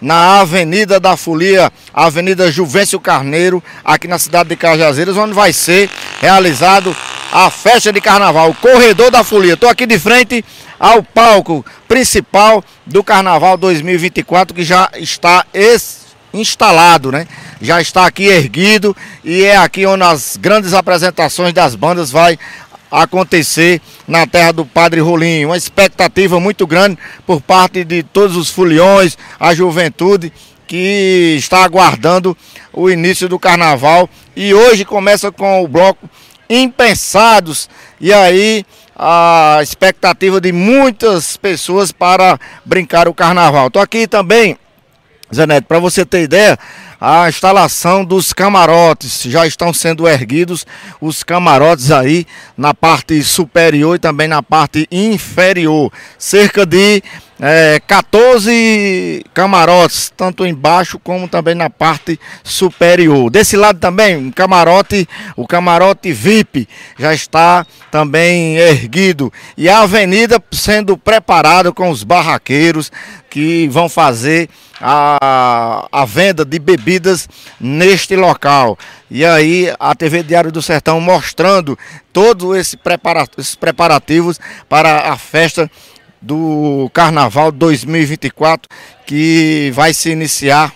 na Avenida da Folia, Avenida Juvencio Carneiro, aqui na cidade de Cajazeiras, onde vai ser realizado a festa de carnaval, o Corredor da Folia. Estou aqui de frente ao palco principal do Carnaval 2024, que já está instalado, né? Já está aqui erguido e é aqui onde as grandes apresentações das bandas vai acontecer na terra do Padre Rolinho. Uma expectativa muito grande por parte de todos os foliões, a juventude que está aguardando o início do carnaval e hoje começa com o bloco Impensados e aí a expectativa de muitas pessoas para brincar o carnaval. Estou aqui também, Zé Neto, para você ter ideia, a instalação dos camarotes. Já estão sendo erguidos os camarotes aí na parte superior e também na parte inferior. Cerca de é, 14 camarotes, tanto embaixo como também na parte superior. Desse lado também, um camarote, o camarote VIP já está também erguido e a avenida sendo preparada com os barraqueiros que vão fazer a, a venda de bebidas neste local. E aí a TV Diário do Sertão mostrando todos esse esses preparativos para a festa do Carnaval 2024 que vai se iniciar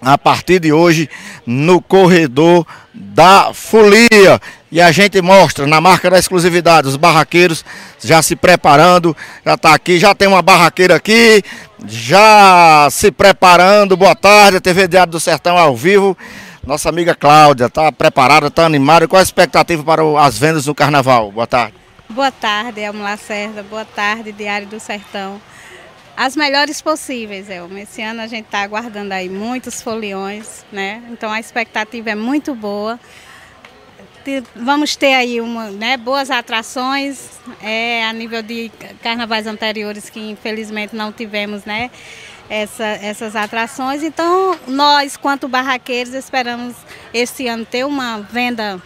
a partir de hoje no corredor da Folia. E a gente mostra na marca da exclusividade, os barraqueiros já se preparando, já está aqui, já tem uma barraqueira aqui, já se preparando. Boa tarde, TV Diário do Sertão ao vivo. Nossa amiga Cláudia, está preparada, está animada. Qual a expectativa para as vendas no carnaval? Boa tarde. Boa tarde, Elmo Lacerda. Boa tarde, Diário do Sertão. As melhores possíveis, Elmo. Esse ano a gente está aguardando aí muitos foliões, né? Então a expectativa é muito boa. Vamos ter aí uma, né, boas atrações é, a nível de carnavais anteriores que infelizmente não tivemos, né? Essa, essas atrações. Então, nós, quanto barraqueiros, esperamos esse ano ter uma venda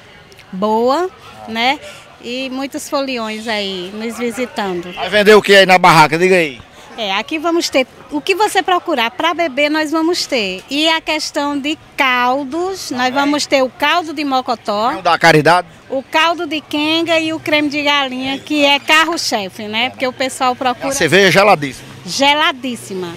boa, né? e muitos foliões aí nos visitando. Vai vender o que aí na barraca? Diga aí. É, aqui vamos ter o que você procurar para beber, nós vamos ter. E a questão de caldos, nós vamos ter o caldo de mocotó. Não da caridade? O caldo de quenga e o creme de galinha, que é carro-chefe, né? Porque o pessoal procura. A cerveja geladíssima. Geladíssima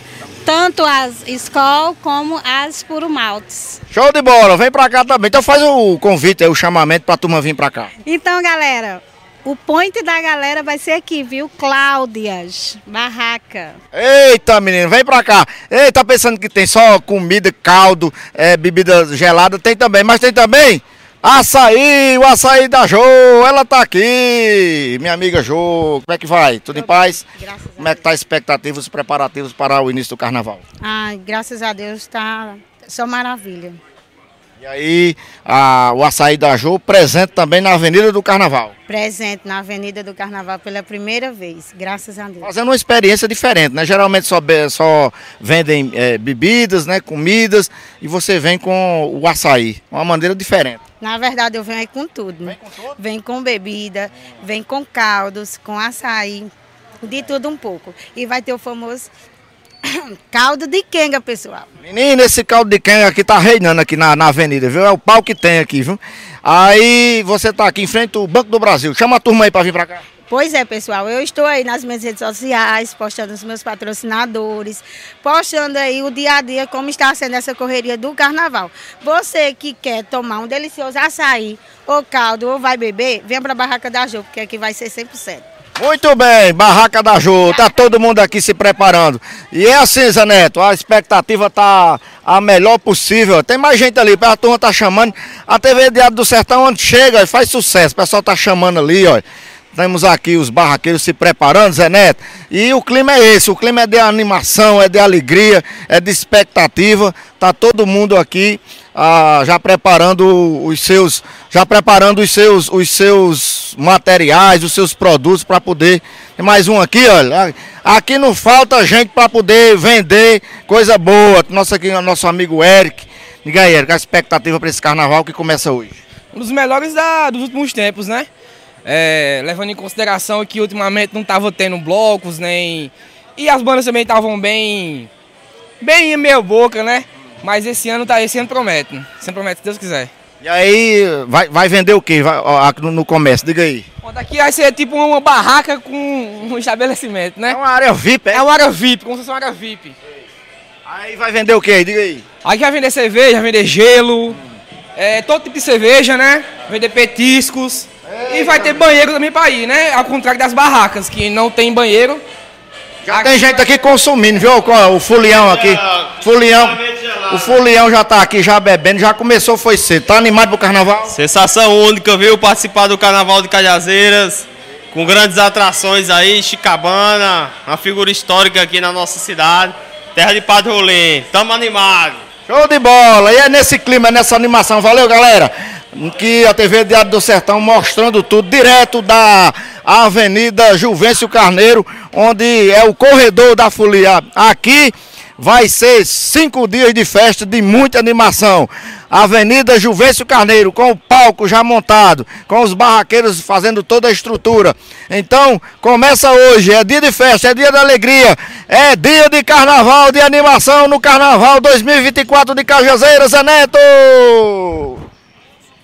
tanto as Skol como as Puro Maltes. Show de bola, vem pra cá também. Então faz o convite o chamamento pra turma vir pra cá. Então, galera, o point da galera vai ser aqui, viu? Cláudias, barraca. Eita, menino, vem pra cá. Ei, tá pensando que tem só comida, caldo, é, bebida gelada? Tem também, mas tem também Açaí, o açaí da Jo, ela tá aqui, minha amiga Jo. Como é que vai? Tudo em paz? Graças Como é que tá a expectativa, os preparativos para o início do carnaval? Ah, graças a Deus tá só maravilha. E aí, a, o açaí da Jô presente também na Avenida do Carnaval. Presente na Avenida do Carnaval pela primeira vez, graças a Deus. Fazendo uma experiência diferente, né? Geralmente só, só vendem é, bebidas, né? Comidas, e você vem com o açaí, uma maneira diferente. Na verdade, eu venho aí com tudo. Vem com tudo? Vem com bebida, vem com caldos, com açaí, de tudo um pouco. E vai ter o famoso caldo de quenga, pessoal. Menino, esse caldo de quenga aqui tá reinando aqui na, na avenida, viu? É o pau que tem aqui, viu? Aí você tá aqui em frente ao Banco do Brasil. Chama a turma aí para vir para cá. Pois é, pessoal, eu estou aí nas minhas redes sociais, postando os meus patrocinadores, postando aí o dia a dia, como está sendo essa correria do carnaval. Você que quer tomar um delicioso açaí, ou caldo, ou vai beber, venha para a Barraca da Jô, porque aqui vai ser 100%. Muito bem, Barraca da Jô, tá todo mundo aqui se preparando. E é assim, Zé Neto, a expectativa tá a melhor possível. Tem mais gente ali, a turma tá chamando. A TV Diário do Sertão, onde chega, faz sucesso. O pessoal tá chamando ali, ó. Temos aqui os barraqueiros se preparando, Zé Neto. E o clima é esse, o clima é de animação, é de alegria, é de expectativa. Tá todo mundo aqui ah, já preparando os seus, já preparando os seus, os seus materiais, os seus produtos para poder. Tem mais um aqui, olha. Aqui não falta gente para poder vender coisa boa. Nosso aqui, nosso amigo Eric. Diga aí, Eric, a expectativa para esse carnaval que começa hoje. Um dos melhores da, dos últimos tempos, né? É, levando em consideração que ultimamente não estava tendo blocos, nem. E as bandas também estavam bem bem meia boca, né? Mas esse ano tá, esse ano promete. Esse ano promete, se Deus quiser. E aí, vai, vai vender o quê vai, ó, aqui no, no comércio? Diga aí. Bom, daqui vai ser tipo uma barraca com um estabelecimento, né? É uma área VIP, é? É uma área VIP, como se fosse uma área VIP. Aí vai vender o quê? Diga aí. Aqui vai vender cerveja, vai vender gelo, é, todo tipo de cerveja, né? Vender petiscos. E vai ter banheiro também pra ir, né? Ao contrário das barracas, que não tem banheiro. Já tem gente aqui consumindo, viu? O fulião aqui. Fulião. O fulião já tá aqui, já bebendo, já começou, foi cedo. Tá animado pro carnaval? Sensação única, viu? Participar do Carnaval de Cajazeiras, com grandes atrações aí, Chicabana, uma figura histórica aqui na nossa cidade. Terra de Padre Rolim, tamo animado. Show de bola! E é nesse clima, é nessa animação. Valeu, galera! Que a TV Diário do Sertão mostrando tudo direto da Avenida Juvencio Carneiro, onde é o corredor da folia. Aqui vai ser cinco dias de festa de muita animação. Avenida Juvencio Carneiro, com o palco já montado, com os barraqueiros fazendo toda a estrutura. Então, começa hoje, é dia de festa, é dia de alegria, é dia de carnaval, de animação no Carnaval 2024 de Cajazeiras, Zé Neto!